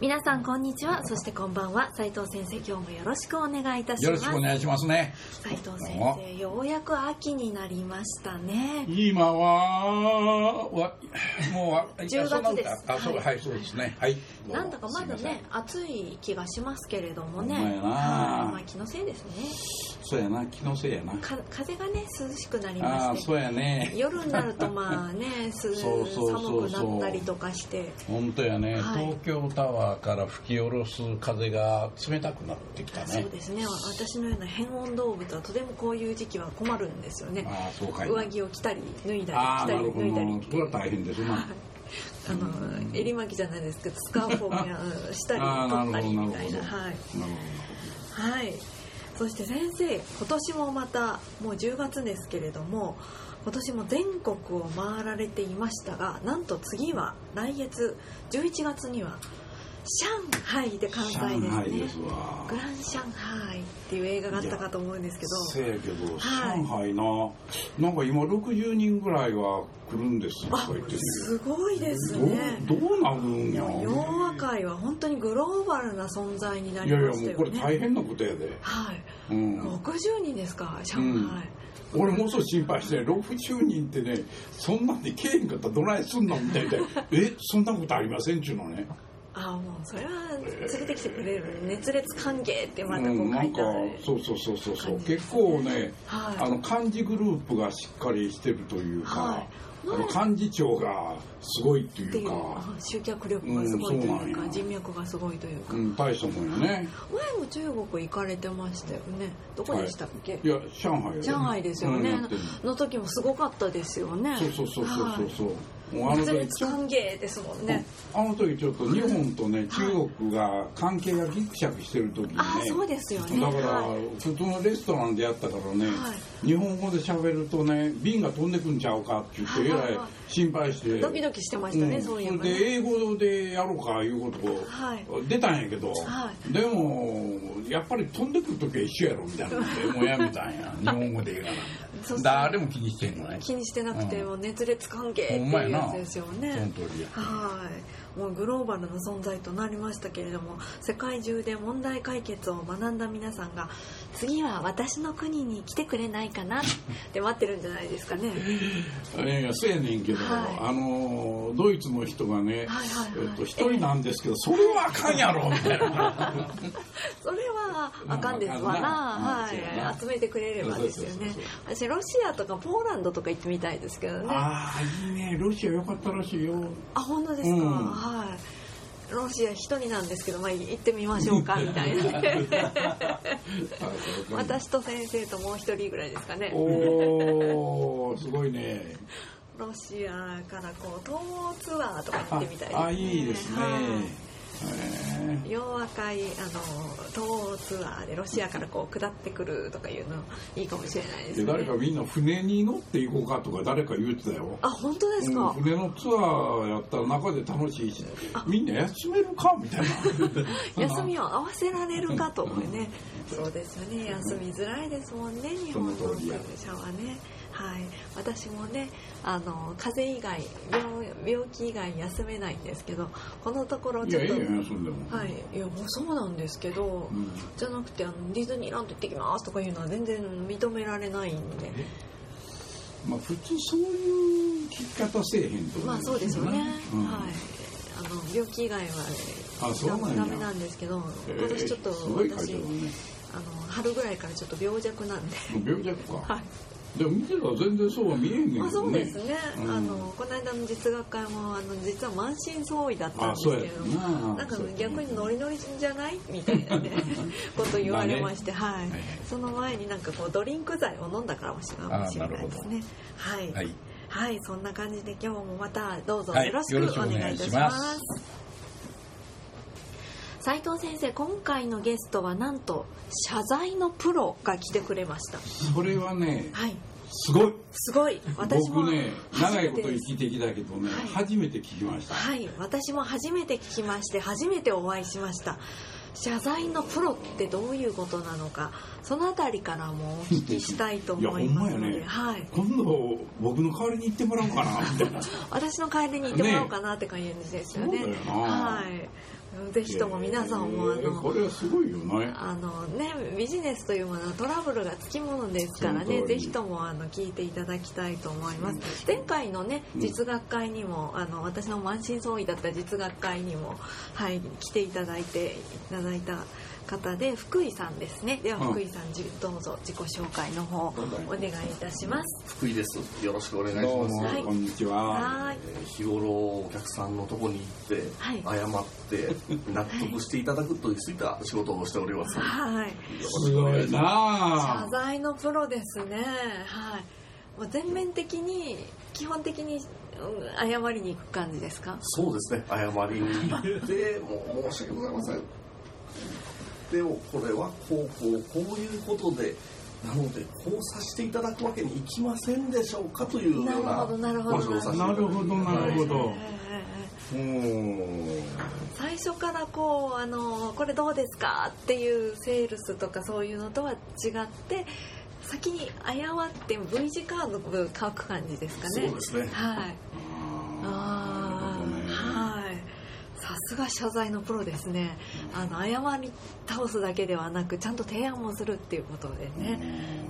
皆さんこんにちは。そしてこんばんは。斉藤先生今日もよろしくお願いいたしよます。ろしくお願いしますね。斉藤先生ようやく秋になりましたね。今はわもうわ10月です。あそうはい。はいそうですね。はい。なんだかまだね暑い気がしますけれどもね。まあ気のせいですね。そうやな。気のせいやな。か風がね涼しくなりあまして。あそうやね。夜になるとまあね すそうそうそうそう。寒くなったりとかして。本当やね、はい。東京タワーから吹き下ろす風が冷たくなってきたね。そうですね。私のような変温動物はとてもこういう時期は困るんですよね。ああそうかい。上着を着たり脱いだり着たり脱いだり。ど。それは大変ですな、はい。あの襟巻きじゃないですけどスカーフをしたり取ったりみたいな。なるほどはい。はい。そして先生今年もまたもう10月ですけれども今年も全国を回られていましたがなんと次は来月11月には上海で関西ですね。グラン上海っていう映画があったかと思うんですけど。せやけど、はい上海な。なんか今60人ぐらいは来るんですとかあ言ってるすごいですね。どうなるんや？洋和会は本当にグローバルな存在にないりやいやましたよね。もうこれ大変なことやで、はい。うん、60人ですか上海、うん。俺もそう心配して60人ってねそんなんでけえへんかったらどないすんのみたいで。えそんなことありませんっちゅうのねああもうそれは連れてきてくれる熱烈歓迎ってまたこう、うん書ないんかてある、そうそうそうそう。そう感じ結構ね、はい。あの幹事グループがしっかりしてるというか、はい。あの幹事長がすごいってっていうういか、あ集客力がすごいというか、うん人脈がすごいというか、うん、大したもんやね。前も中国行かれてましたよね。どこでしたっけ、い。や上海よ上海ですよね、うんの時もすごかったですよね。そうそうそうそうそうそう、もうあの時ちょ烈歓迎ですもんねあの時ちょっと日本とね、中国が関係がギクシャクしてる時にねあそうですよね。だから、はい。普通のレストランでやったからね、は日本語で喋るとね瓶が飛んでくんちゃうかって言ってえらい心配して。ドキドキしてましたね、うん。そういうので英語でやろうかいうことをはい。出たんやけど、はでもやっぱり飛んでくる時は一緒やろみたいな。の でもうやめたんや日本語でええかなみたいそうな誰も気にしてんのね。気にしてなくてうん。も熱烈歓迎っていうやつですよね、その通りやはい、もうグローバルな存在となりましたけれども世界中で問題解決を学んだ皆さんが次は私の国に来てくれないかな？って待ってるんじゃないですかね。いやいやそうやねんけど、はい。あのドイツの人がね、はいはいはい。えっと、一人なんですけど、それはあかんやろみたいな。それはあかんですわな、はい、集めてくれればですよね。私ロシアとかポーランドとか行ってみたいですけどね。あああいいね。ロシアよかったらしいよ。本当ですか、うんはい。ロシア一人なんですけど、まあ、行ってみましょうか みたいな。私と先生ともう一人ぐらいですかね。おおすごいね。ロシアからこう東欧ツアーとかに行ってみたいです、ね、ああいいですね、はい。へ洋和会あの東欧ツアーでロシアからこう下ってくるとかいうのいいかもしれないですね。誰かみんな船に乗って行こうかとか誰か言ってたよ。あ本当ですか、うん船のツアーやったら中で楽しいし。みんな休めるか？みたいな。休みを合わせられるかと思うね。そうですよね。休みづらいですもんね日本のその通りや。車はねはい。私もねあの風邪以外病病気以外休めないんですけどこのところいちょっとはい、いやもうそうなんですけど、うん。じゃなくてあのディズニーランド行ってきますとかいうのは全然認められないんで。まあ普通そういう聞き方せえへんとまあそうですよね、うん。はい。あの病気以外はあそうなんや。ダメなんですけどえ。ー今年ちょっと私ね。あの春ぐらいからちょっと病弱なんで。病弱か、はいでも見てたら全然そうは見えんねんけどね。あそうですね、うん。あのこの間の実学会もあの実は満身創痍だったんですけどな。なんか逆にノリノリじゃないみたいなね こと言われまして、はい、はいはい。その前になんかこうドリンク剤を飲んだからもしれないですね。はい、はい。はい、そんな感じで今日もまたどうぞはい。よろしくお願いいたします。斉藤先生今回のゲストはなんと謝罪のプロが来てくれました。それはねはい。すごい。すごい。私も僕ね長いこと初めてきてきたけどね、はい。初めて聞きました、はい。私も初めて聞きまして初めてお会いしました。謝罪のプロってどういうことなのかそのあたりからもお聞きしたいと思いますので、ね。はい、今度僕の代わりに行ってもらおうかなみたいな。私の帰りに行ってもらおうかなって感じですよね。ねはいぜひとも皆さんもあえーのこれはすごいよね。あのね、ビジネスというものはトラブルがつきものですからねぜひともあの聞いていただきたいと思います。前回のねうん。実学会にもあの私の満身創痍だった実学会にも、はい、来ていただいていただいた方で福井さんですね。ではうん福井さん、じどうぞ自己紹介の方お願いいたします。福井です。よろしくお願いしどうも、ます。はい。こんにちは。はい。えー日頃お客さんのとこに行って、はい。謝って 納得していただくというそういった仕事をしております。よはい。ろすしくお願いしごいな謝あ罪のプロですね。はい。もう全面的に基本的にうん謝りに行く感じですか？そうですね。謝りに行って、もう申し訳ございません。でもこれはこうこうこういうことで。なのでこうさせていただくわけにいきませんでしょうかというようななるほど。なるほど交渉をさせていただきますなるほど。最初からこうあのこれどうですかっていうセールスとかそういうのとは違って先に謝って V 字カードを書く感じですかね。そうですね。はい。ああさすが謝罪のプロですね。あの謝り倒すだけではなくちゃんと提案もするっていうことでね。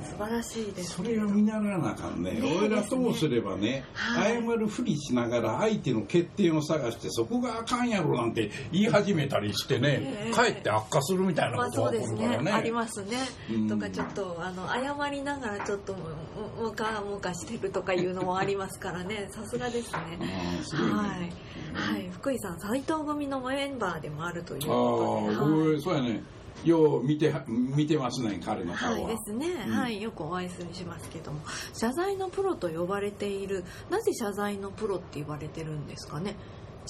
素晴らしいですそれを見習わなあかんね。ね俺らともすればねはい。謝るふりしながら相手の欠点を探してそこがあかんやろなんて言い始めたりしてねええ。かえって悪化するみたいなまあことが起そうですこるからね。ねありますね、うん。とかちょっとあの謝りながらちょっとむかむかしてるとかいうのもありますからね。さすがですね。はい、はい、福井さん斎藤組のメンバーでもあるというあことで。あ僕そうやね。よう見ては見てますね彼の顔は。い、は、ですね、うん。はい、よくお会いするしますけども。謝罪のプロと呼ばれているなぜ謝罪のプロって言われてるんですかね？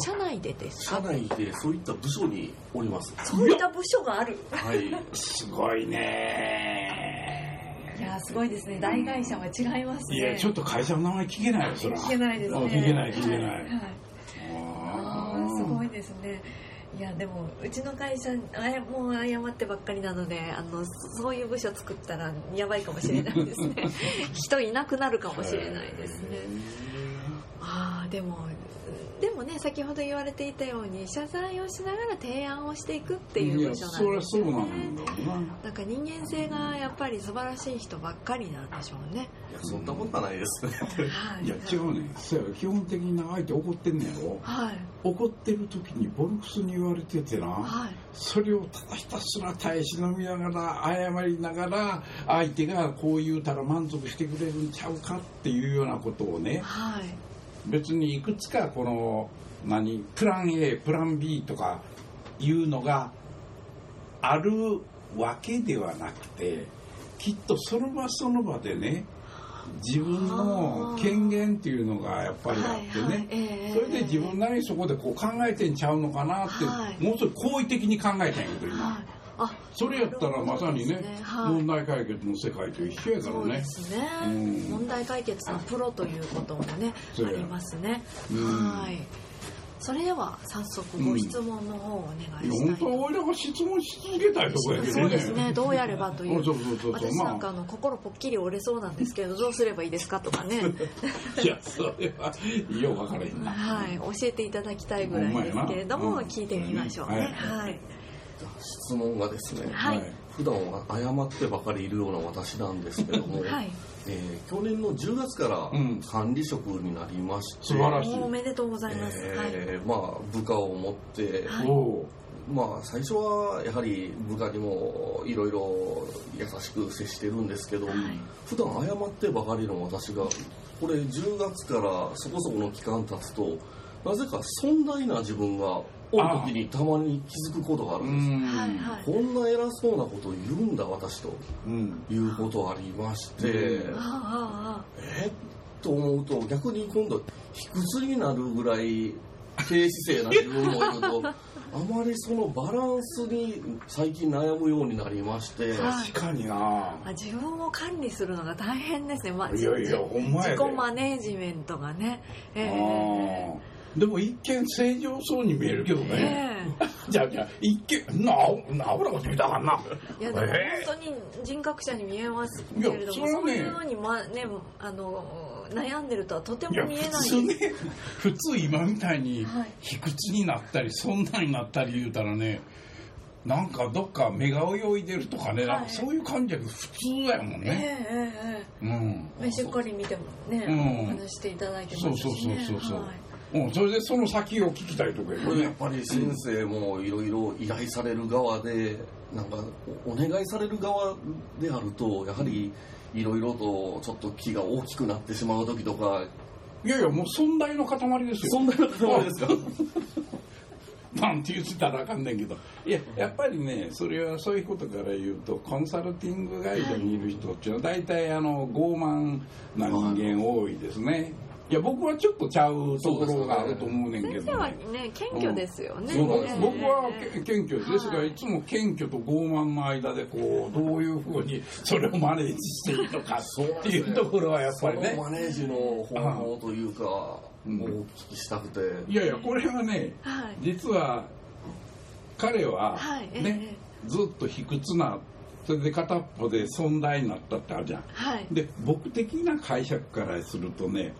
社内でです社か内でそういった部署におります。そういった部署がある。はい。すごいね。いやすごいですね。大会社は違いますね。いやちょっと会社の名前聞けないよそら。聞けないですね。あ聞けない聞けない、はい。はいですね。いやでもうちの会社あやもう謝ってばっかりなのであのそういう部署作ったらやばいかもしれないですね。人いなくなるかもしれないですね。ああでもでもね先ほど言われていたように謝罪をしながら提案をしていくっていう部署なんそりゃですよねそうなんだろうななんか人間性がやっぱり素晴らしい人ばっかりなんでしょうね。いやそんなことはないですね。はい。いや違うねそうや基本的にな相手怒ってんねやろはい。怒ってる時にボルクスに言われててな、はい。それをただひたすら耐え忍びながら謝りながら相手がこう言うたら満足してくれるんちゃうかっていうようなことをねはい。別にいくつかこの何プラン A プラン B とかいうのがあるわけではなくてきっとその場その場でね自分の権限っていうのがやっぱりあってね、はいはいええそれで自分なりにそこでこう考えてんちゃうのかなって、はい。もうちょっと好意的に考えたんやけど今、それやったらまさにねなるほどですはい。問題解決の世界と一緒やからそうでねすね、うん。問題解決のプロということもねありますね、うん。はい。それでは早速ご質問の方をお願いしたいと。本当は俺らが質問し続けたいとこやけどね。そうですね。どうやればという。私なんかあ。の心ぽっきり折れそうなんですけどどうすればいいですかとかね。いやそれはよう分からへんな。はい。教えていただきたいぐらいですけれども、ほん聞いてみましょうね、うん。はい質問がですね、はい。普段は謝ってばかりいるような私なんですけども、はい。えー去年の10月からうん。管理職になりまして、素晴らしい。おめでとうございます、えーまあ部下を持って、まあ最初はやはり部下にもいろいろ優しく接してるんですけど、はい。普段謝ってばかりの私がこれ10月からそこそこの期間経つとなぜか尊大な自分がおる時にたまに気づくことがあるうんんです。はいはい。こんな偉そうなこと言うんだ私と。うん。いうことありまして、えっと思うと逆に今度卑屈になるぐらい低姿勢な自分もいると あまりそのバランスに最近悩むようになりまして、はい。確かにな。あ自分を管理するのが大変ですね、まあ、いやいやじほんまやで。自己マネージメントがね。ええ。あーでも一見正常そうに見えるけどえね、え。じゃあじゃあ一見ななおなこと見たかんな。いやでも本え当に人格者に見えますけいやれども、そねそういうのに、まね、あの悩んでるとはとていやも見えない。普通ね普通今みたいにはい。卑屈になったりそんなになったり言うたらねなんかどっか目が泳いでるとかね、なんかそういう感じが普通やもんえね、ええええ。うん。えしっかり見てもね、うん。お話していただいてそうそうますしねそうそうそう、はいうん、それでその先を聞きたいとかこれやっねぱり先生もいろいろ依頼される側でなんかおお願いされる側であるとやはりいろいろとちょっと気が大きくなってしまう時とか。いやいやもう尊大の塊ですよ。そんな塊ですか？なんて言ってたらあかんねんけど。いややっぱりねそれはそういうことから言うとコンサルティングガイドにいる人っていうのは大体あの傲慢な人間多いですねいや僕はちょっとちゃうところがあると思うねんけ先生はどねね謙虚ですよね、そうなん僕は謙虚です。が、はい。い、つも謙虚と傲慢の間でこうどういうふうに それをマネージしていいのかっていうところはやっぱりね。そのマネージの方法というかうん。お聞きしたくて。いやいやこれはねはい。実は彼ははいええね、ずっと卑屈なそれで片っぽで尊大になったってあるじゃん。はい。で僕的な解釈からするとね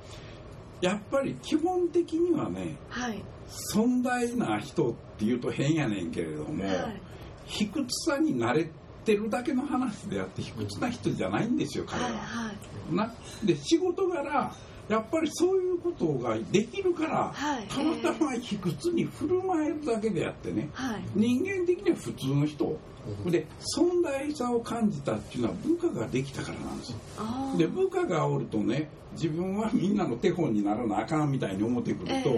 やっぱり基本的にはねはい。尊大な人っていうと変やねんけれども、はい。卑屈さに慣れてるだけの話であって卑屈な人じゃないんですよ彼は。はいはい。なで仕事柄やっぱりそういうことができるから、はい。たまたま卑屈に振る舞えるだけであってね。はい。人間的には普通の人で尊大さを感じたっていうのは部下ができたからなんですよ。で部下がおるとね自分はみんなの手本にならなあかんみたいに思ってくると、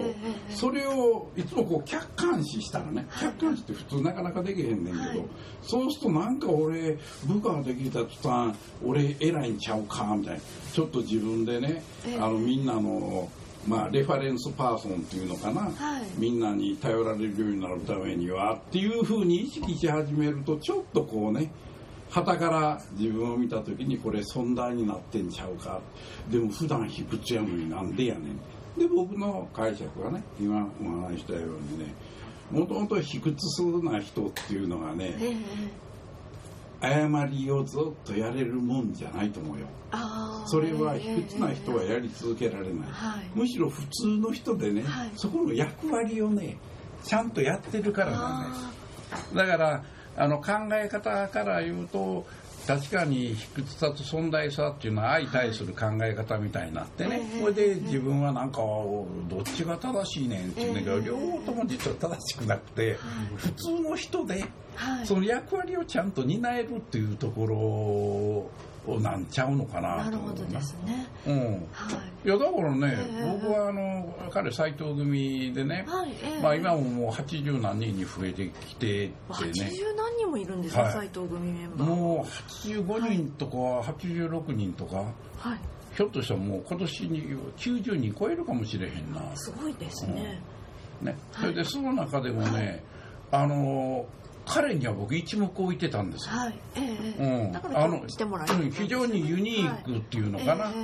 それをいつもこう客観視したらねはい。客観視って普通なかなかできへんねんけど、はい。そうするとなんか俺部下ができた途端俺偉いんちゃうかみたいな。ちょっと自分でね、ええ。あのみんなのまあレファレンスパーソンっていうのかな、はい。みんなに頼られるようになるためにはっていうふうに意識し始めるとちょっとこうね旗から自分を見た時にこれ尊大になってんちゃうか。でも普段卑屈やのになんでやねん。で僕の解釈はね今お話ししたようにねもともと卑屈そうな人っていうのがねええ誤りをずっとやれるもんじゃないと思うよ。それは卑屈な人はえやり続けられない。はい。むしろ普通の人でね、はい。そこの役割をねちゃんとやってるからなんです。あだからあの考え方から言うと確かに卑屈さと尊大さっていうのは相対する考え方みたいになってね、ええこれで自分はなんかどっちが正しいねんっていうんだけど、ええ両方とも実は正しくなくて、普通の人でその役割をちゃんと担えるっていうところをなんちゃうのかななるほどですね。うん。はい。いやだからね、ええ僕はあの彼斎藤組でね、はいええ。まあ、今ももう80何人に増えてきててね。80何人もいるんですね、はい。斎藤組メンバー。もう85人とか86人とか、はい。ひょっとしたらもう今年に90人超えるかもしれへんな、すごいですね、ね、それでその中でもね、あの彼には僕一目置いてたんですよ、はい。えええうえん。だから今日来てもらえたんうんですよ非常にユニークっていうのかな、はい。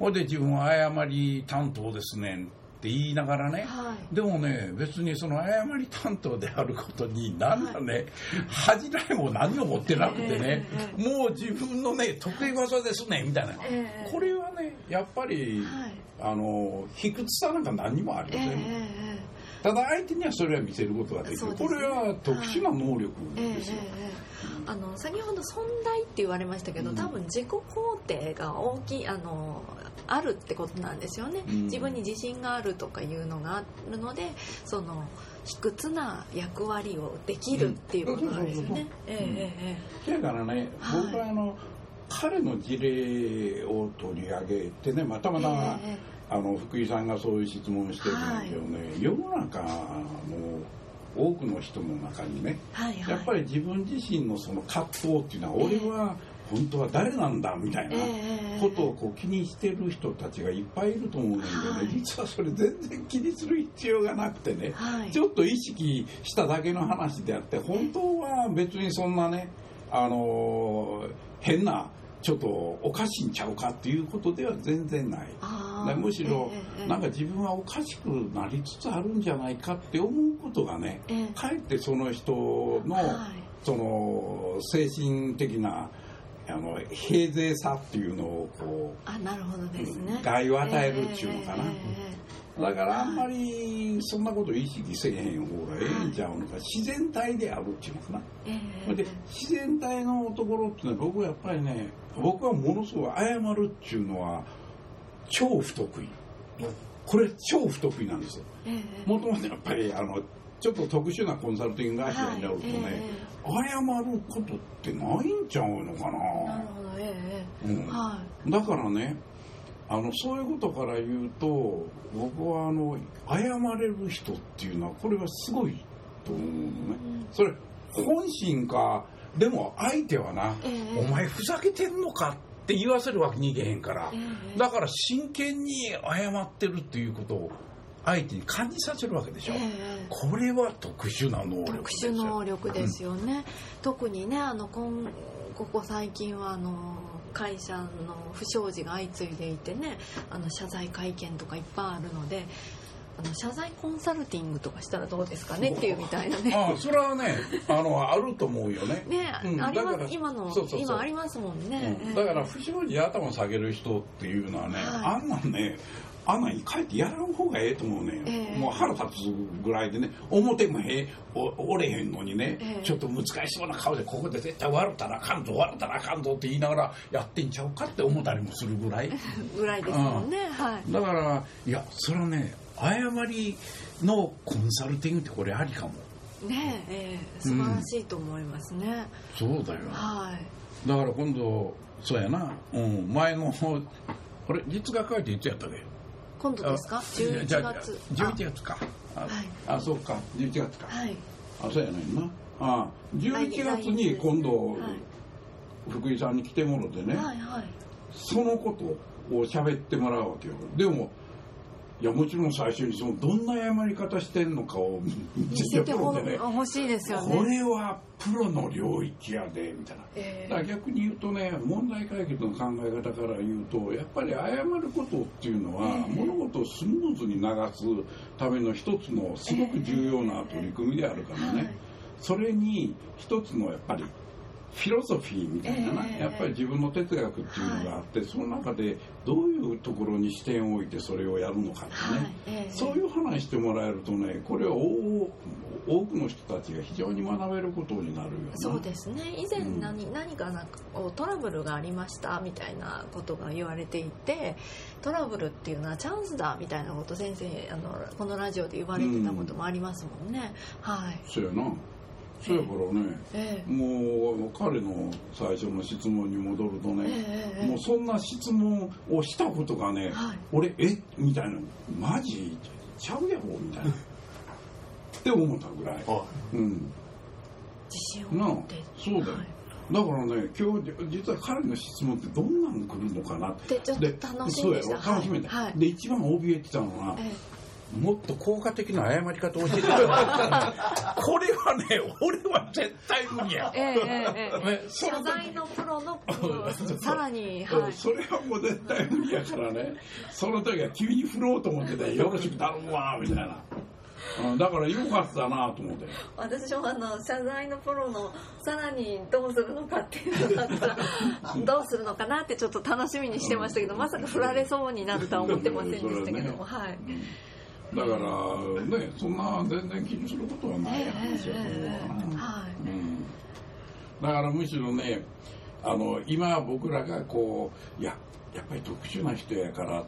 えで自分は誤り担当ですねんって言いながらね、はい。でもね別にその誤り担当であることになんだね、恥じらいも何も持ってなくてね、ええもう自分のね得意技ですねみたいな、ええこれはねやっぱり、はい。あの卑屈さなんか何にもありええません、ええただ相手にはそれは見せることができる、ね。これは特殊な能力ですよ、ええあの先ほど尊大って言われましたけど、うん。多分自己肯定が大きいあのあるってことなんですよね、うん。自分に自信があるとかいうのがあるのでその卑屈な役割をできるっていうことなんですよね。ええええだからね、はい。僕はあの彼の事例を取り上げてね、まあ、たまたま、ええ。あの福井さんがそういう質問をしてるんだけどね、世の中の多くの人の中にねはいはい、やっぱり自分自身のその葛藤っていうのは、俺は本当は誰なんだみたいなええ。ことをこう気にしてる人たちがいっぱいいると思うんだけどね、はい。実はそれ全然気にする必要がなくてね、はい。ちょっと意識しただけの話であって本当は別にそんなねあのー変なちょっとおかしいんちゃうかっていうことでは全然ない。むしろええええなんか自分はおかしくなりつつあるんじゃないかって思うことがねええ。かえってその人のはい。その精神的なあの平静さっていうのをこあなるほどですね。う害を与えるっていうのかな。ええだからあんまりそんなこと意識せえへん方がええんちゃうのか。自然体であるっていうのかな。ええええ。それで自然体のところっていうのは僕はやっぱりね僕はものすごい謝るっていうのは超不得意。これ超不得意なんですよ。もともとやっぱりあのちょっと特殊なコンサルティング会社になるとね、はいえ謝ることってないんちゃうのかえなるな、ほどええうん。ええはだからねあのそういうことから言うと僕はあの謝れる人っていうのはこれはすごいと思うのね。それ本心かでも相手はなええ。お前ふざけてんのかって言わせるわけにいけへんから。ええ。だから真剣に謝ってるっていうことを相手に感じさせるわけでしょ。ええ。これは特殊な能力特ですよ。殊能力ですよね、特にねあの今ここ最近はあの会社の不祥事が相次いでいてねあの謝罪会見とかいっぱいあるのであの謝罪コンサルティングとかしたらどうですかねっていうみたいなね。ああそれはねあのあると思うよね。ね、うん。ありまだからす今の今ありますもんね、うん。だから不祥事で頭下げる人っていうのはね、はい。あんなんねあんなん帰ってやらん方がええと思うね、ええ。もう腹立つぐらいでね表もへお折れへんのにね、ええ。ちょっと難しそうな顔でここで絶対笑ったらあかんぞ笑ったらあかんぞって言いながらやってんちゃうかって思ったりもするぐらい。ぐらいですもんね、はい。だからいやそれはね誤りのコンサルティングってこれありかも。ねえええ素晴らしいと思いますね、そうだよ。はい。だから今度そうやな、うん、前のこれ実学会っていつやったっけ？今度ですか？あ11じゃあ月。11月か。あ,、そうか。11月か、あそうやねんな。あ11月に今度、はい。福井さんに来てもろてね、はいはい。そのことを喋ってもらうわけよ。でもいやもちろん最初にそのどんな謝り方してんのかを見見せせてもらってね。欲しいですよね。これはプロの領域やでみたいな。えだから逆に言うとね問題解決の考え方から言うとやっぱり謝ることっていうのは、ええ。物事をスムーズに流すための一つのすごく重要な取り組みであるからね、はい。それに一つのやっぱりフィロソフィーみたいなな、ええやっぱり自分の哲学っていうのがあって、その中でどういうところに視点を置いてそれをやるのかってね、はい。ええ。そういう話してもらえるとねこれは多多くの人たちが非常に学べることになるよなそうですね。以前何,、何かなんかこうトラブルがありましたみたいなことが言われていてトラブルっていうのはチャンスだみたいなこと先生あのこのラジオで言われてたこともありますもんね、はい。そうやなそうやからね、ええ。もう彼の最初の質問に戻るとね、えもうそんな質問をしたことがね、はい。俺え？みたいな。マジ？ちゃうやろ？みたいな。って思ったぐらい、うん。自信をなあ持って。そうだよ、はい。だからね今日実は彼の質問ってどんなの来るのかなでちょっでと楽しそうやみでしたろ？楽しみだ、はい。はい。で一番怯えてたのは、えもっと効果的な謝り方を教えて。く れこれはね俺は絶対無理や。謝罪のプロのさらに、うんはい、それはもう絶対無理やからね。その時は君に振ろうと思っててよ。ろしく頼むわみたいな、うん、だからよかったなと思って。私もあの謝罪のプロのさらにどうするのかっていうのだったら どうするのかなってちょっと楽しみにしてましたけどまさか振られそうになるとは思ってませんでしたけども、はいだからねそんな全然気にすることはない話やと思うわな、は。い。うん。だからむしろねあの今僕らがこういややっぱり特殊な人やから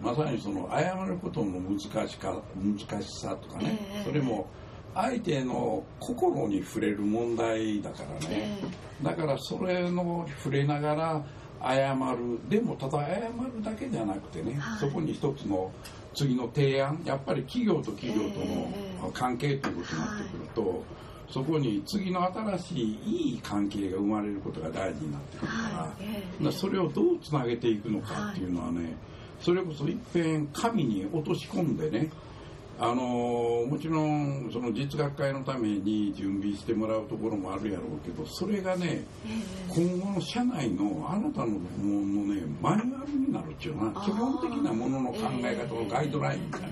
まさにその謝ることの難しか難しさとかね、ええ。それも相手の心に触れる問題だからね、え。だからそれの触れながら謝る。でもただ謝るだけじゃなくてね、はい。そこに一つの次の提案やっぱり企業と企業とのええ関係ということになってくると、そこに次の新しいいい関係が生まれることが大事になってくるから,、はい。らそれをどうつなげていくのかっていうのはね、それこそいっぺん紙に落とし込んでねあのーもちろんその実学会のために準備してもらうところもあるやろうけどそれがね今後の社内のあなたのもののねマニュアルになるっていうな基本的なものの考え方のガイドラインみたい。な、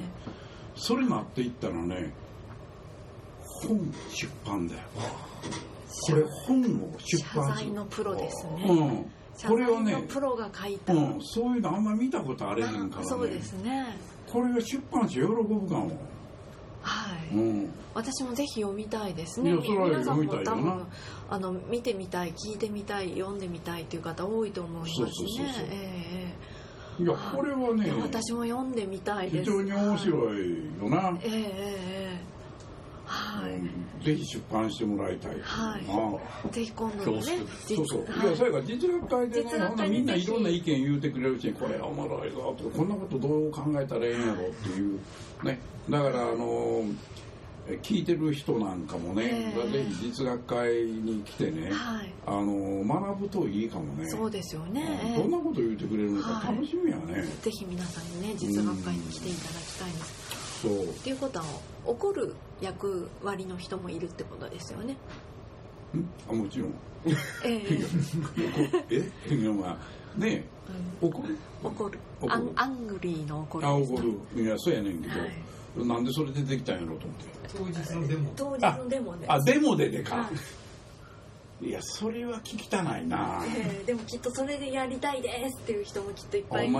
それになっていったらね本出版だよ。これ本を出謝版する。罪のプロですね、うん。謝これをねプロが書いた、うん、そういうのあんま見たことあれへんからね。そうですねこれが出版社喜ぶかも、はい、うん、私もぜひ読みたいですね。皆さんも多分あの見てみたい聞いてみたい読んでみたいっていう方多いと思いますね。そうそうそうそう。えいやこれはねえええ私も読んでみたいです。非常に面白いよな、ええええええはい、うんぜひ出版してもらいたい。はい。なぜひ今度のねそうそう、はい。それから実学会でね会みんないろんな意見言うてくれるしこれおもろいぞとかこんなことどう考えたらええんやろっていう。ね。だからあのえ聞いてる人なんかもね、ええ。ぜひ実学会に来てね、はい。あの学ぶといいかもね。そうですよね、うんええどんなこと言ってくれるのかはい。楽しみやね、ぜひ皆さんにね実学会に来ていただきたいんです。そうっていうことは怒る役割の人もいるってことですよね。ん？あもちろん。ええ。え？いやまあね怒る？怒る。怒る。アンアングリーの怒るあ怒る。いやそうやねんけど、はい。なんでそれ出てきたんやろうと思って。当日のデモ。当日のデモで。あデモででか、、はいやそれは聞きたないな。ええでもきっとそれでやりたいですっていう人もきっといっぱい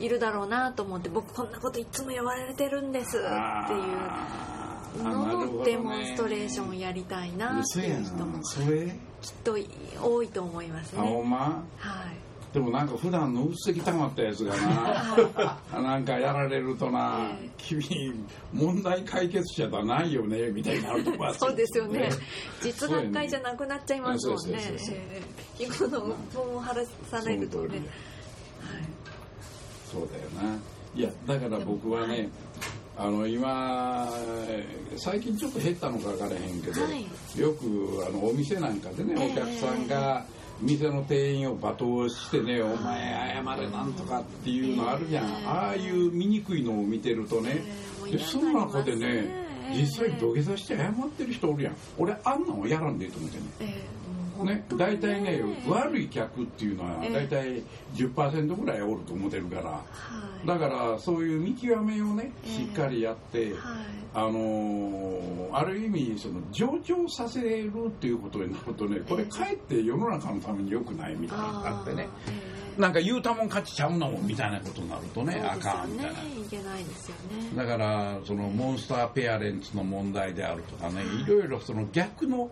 いるだろうなと思って僕こんなこといつも言われてるんですっていう。あー。ののデモンストレーションやりたいなっていう人もきっと多いと思いますあほねんま？はいでもなんか普段のうっせきたまったやつがな なんかやられるとな、ええ君問題解決者じゃないよねみたいになるとこあるそうですよね。実学会じゃななくなっちゃいますもんね。そうそうそうそうええ。聞くのもも晴らされるとね。そうだよな。いやだから僕はねあの今最近ちょっと減ったのか分からへんけど、はい。よくあのお店なんかでね、ええ。お客さんが店の店員を罵倒してね「お前謝れなんとか」っていうのあるじゃん、ええ。ああいう醜いのを見てるとね、で嫌その中でね、実際土下座して謝ってる人おるやん。俺あんなんはやらんでいいと思ってねね大体ね悪い客っていうのはええ。大体10%ぐらいおると思ってるから、はい。だからそういう見極めをねええ。しっかりやって、はい。あのーある意味その上場させるっていうことになるとねこれかえって世の中のために良くないみたいなのがあってねなんか言うたもん勝ちちゃうのもみたいなことになるとねあそうですよかんみたいな。ねいけないですよね。だからそのモンスターペアレンツの問題であるとかねい。ろいろその逆の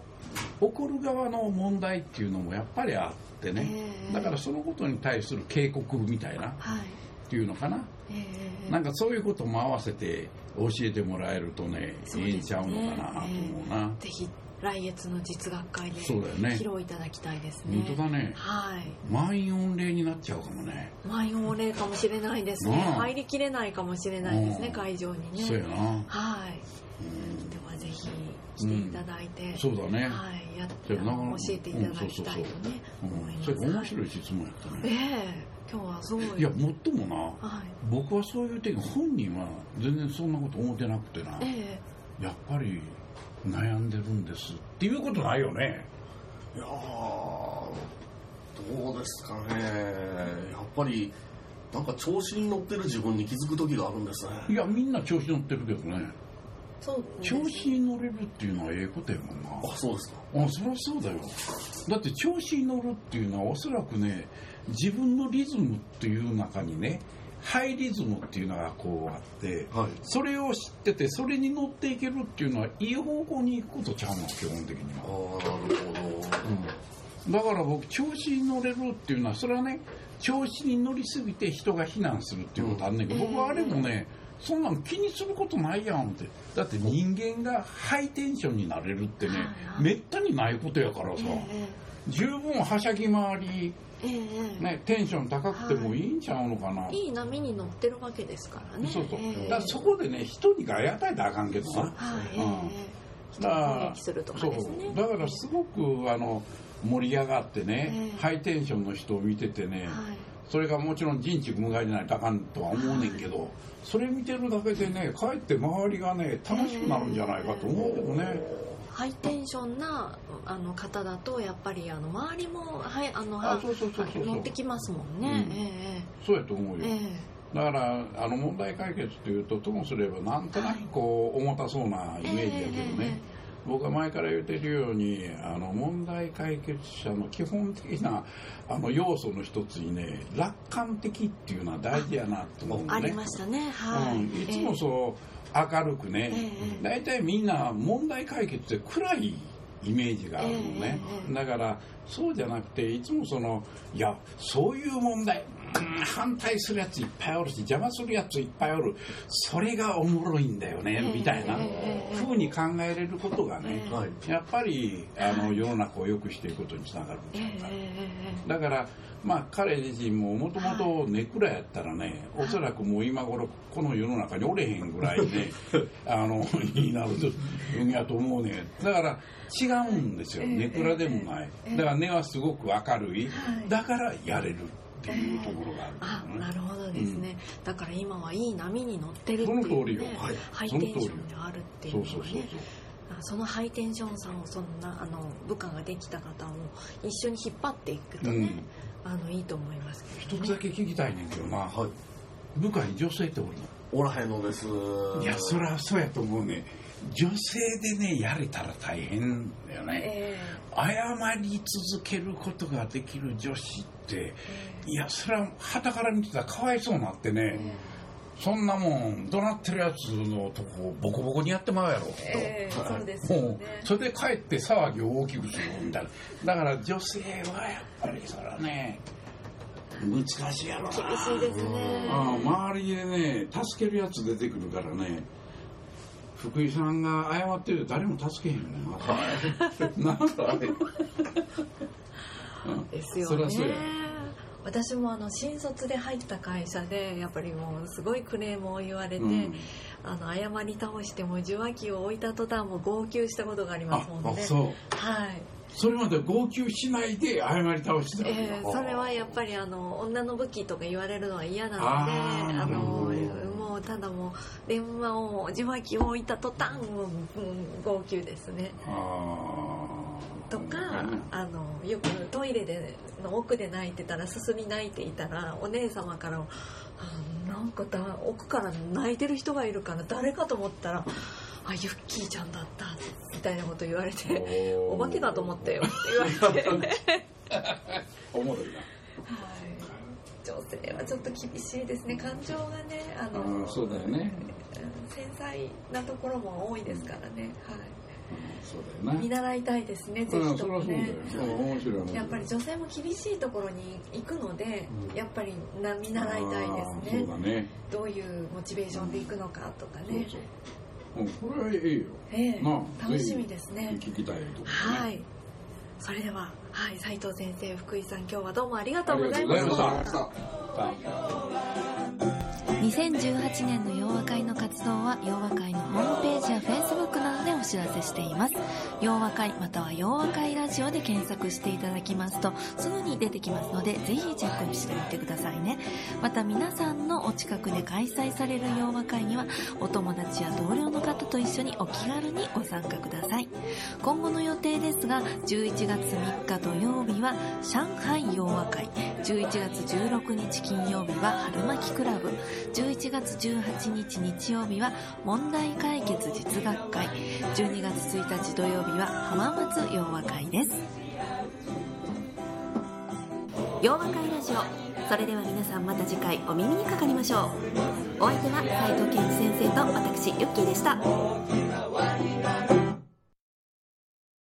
怒る側の問題っていうのもやっぱりあってね。ええ。だからそのことに対する警告みたいなっはい。ていうのかな。ええ。なんかそういうことも合わせて教えてもらえるとねね。いいんちゃうのかなと思うな。ぜひ来月の実学会で披露いただきたいですね。本当だね。はい。満員御礼になっちゃうかもね。満員御礼かもしれないですね。入りきれないかもしれないですねうん。会場にね。そうやな。はい。ではぜひ来ていただいて、そうだね。はい。やっそれなかな。か教えていただきたいとね。それ面白い質問やったえねえ。今日はすごい。いやもっともな。はい。僕はそういう点本人は全然そんなこと思ってなくてな。ええ。やっぱり悩んでるんですっていうことないよね。いやーどうですかね。やっぱりなんか調子に乗ってる自分に気づく時があるんですね。いやみんな調子乗ってるけどね。そう調子に乗れるっていうのはええことやもんな。あそうですか。あそりゃそうだよ。だって調子に乗るっていうのはおそらくね自分のリズムっていう中にねハイリズムっていうのがこうあってはい。それを知っててそれに乗っていけるっていうのはいい方向に行くことちゃうの基本的にあは、あなるほど。だから僕調子に乗れるっていうのはそれはね調子に乗りすぎて人が非難するっていうことあんねんけど、うん。僕はあれもねそんなん気にすることないやんって。だって人間がハイテンションになれるってね、めったにないことやからさ、え十分はしゃぎ回り、ええええ。えね、テンション高くてもいいんちゃうのかな、い。い波に乗ってるわけですからね。そうそう、ええ。だそこでね人に害与えたらあかんけどな、はい、ええうん。ええ人を攻撃するとかですね。そうだからすごくあの盛り上がってね、ええ。ハイテンションの人を見ててね、はい。それがもちろん人畜無害でないとあかんとは思うねんけど、それ見てるだけでねかえって周りがね楽しくなるんじゃないかと思うけどね、ハイテンションなあの方だとやっぱりあの周りも、はい、あのはあそうそうそうそう乗ってきますもんね、うん。えそうやと思うよ、ええ。えだからあの問題解決というとともすればなんとなくこう重たそうなイメージやけどね、僕は前から言ってるようにあの問題解決者の基本的なあの要素の一つにね楽観的っていうのは大事やなと思うのね。ありましたね。はい、うん、いつもそう明るくね、ええ大体みんな問題解決って暗いイメージがあるのね、ええだからそうじゃなくていつもそのいやそういう問題うん反対するやついっぱいおるし邪魔するやついっぱいおる。それがおもろいんだよね、ええみたいな。ええふうに考えれることがね、やっぱりあの世の中を良くしていくことにつながるんえじゃないかだから、まあ、彼自身ももともとネクラやったらね、おそらくもう今頃この世の中におれへんぐらいね あのになるんやと思うね。だから違うんですよ、ええネクラでもない、ええだから根はすごく明るい。だからやれるっていうところがああるんだよねなるほどですね、だから今はいい波に乗ってるってそいう、ね、の通りよ。はい。ハイテンションであるっていうのはそうそうそうねあそのハイテンションさんをそんなあの部下ができた方を一緒に引っ張っていくとそう、うね、ん、あのいいと思いますけどね。一つだけ聞きたいねんけどな、はい。部下に女性っておるの？おらへんのです。いやそりゃそうやと思うね。女性でねやれたら大変だよね、え謝り続けることができる女子っていやそれは傍から見てたらかわいそうになってね、そんなもん怒鳴ってるやつのとこボコボコにやってまうやろ、ええそうですよね。それでかえって騒ぎを大きくするみたいな。だから女性はやっぱりそれはね難しいやろな。厳しいですね。ああ周りでね助けるやつ出てくるからね福井さんが謝ってると誰も助けへんよね、なんか。うんですよね。そ私もあの新卒で入った会社でやっぱりもうすごいクレームを言われて、うん。あの謝り倒してもう受話器を置いた途端もう号泣したことがありあますもんね。あそう。はい、それまで号泣しないで謝り倒してたのえーそれはやっぱりあの女の武器とか言われるのは嫌なのであのうただもう電話を受話器を置いた途端もううん号泣ですね。とかあのよくトイレでの奥で泣いてたら進み泣いていたらお姉様からあなんかだ奥から泣いてる人がいるから誰かと思ったらあユッキーちゃんだったみたいなこと言われてお化けだと思ったよって言われて、はい、おもろいな女性はちょっと厳しいですね。感情がねああのーそうだよね。うん繊細なところも多いですからね、はい。そうだよな。見習いたいですねぜうんひともね。やっぱり女性も厳しいところに行くので、うん。やっぱりな見習いたいですね。ね。どういうモチベーションで行くのかとかね。そうそう。うんこれはええよ。ええ楽しみですね。聞きたいところね。はい。それでははい斉藤先生福井さん今日はどうもありがとうございあました2018年の洋和会の活動は洋和会のホームページや Facebook などでお知らせしています。洋和会または洋和会ラジオで検索していただきますとすぐに出てきますのでぜひチェックしてみてくださいね。また皆さんのお近くで開催される洋和会にはお友達や同僚の方と一緒にお気軽にご参加ください。今後の予定ですが11月3日土曜日は上海洋和会。11月16日金曜日は春巻きクラブ。11月18日日曜日は問題解決実学会。12月1日土曜日は浜松洋和会です。洋和会ラジオ。それでは皆さんまた次回お耳にかかりましょう。お相手は斉藤健一先生と私ユッキーでした。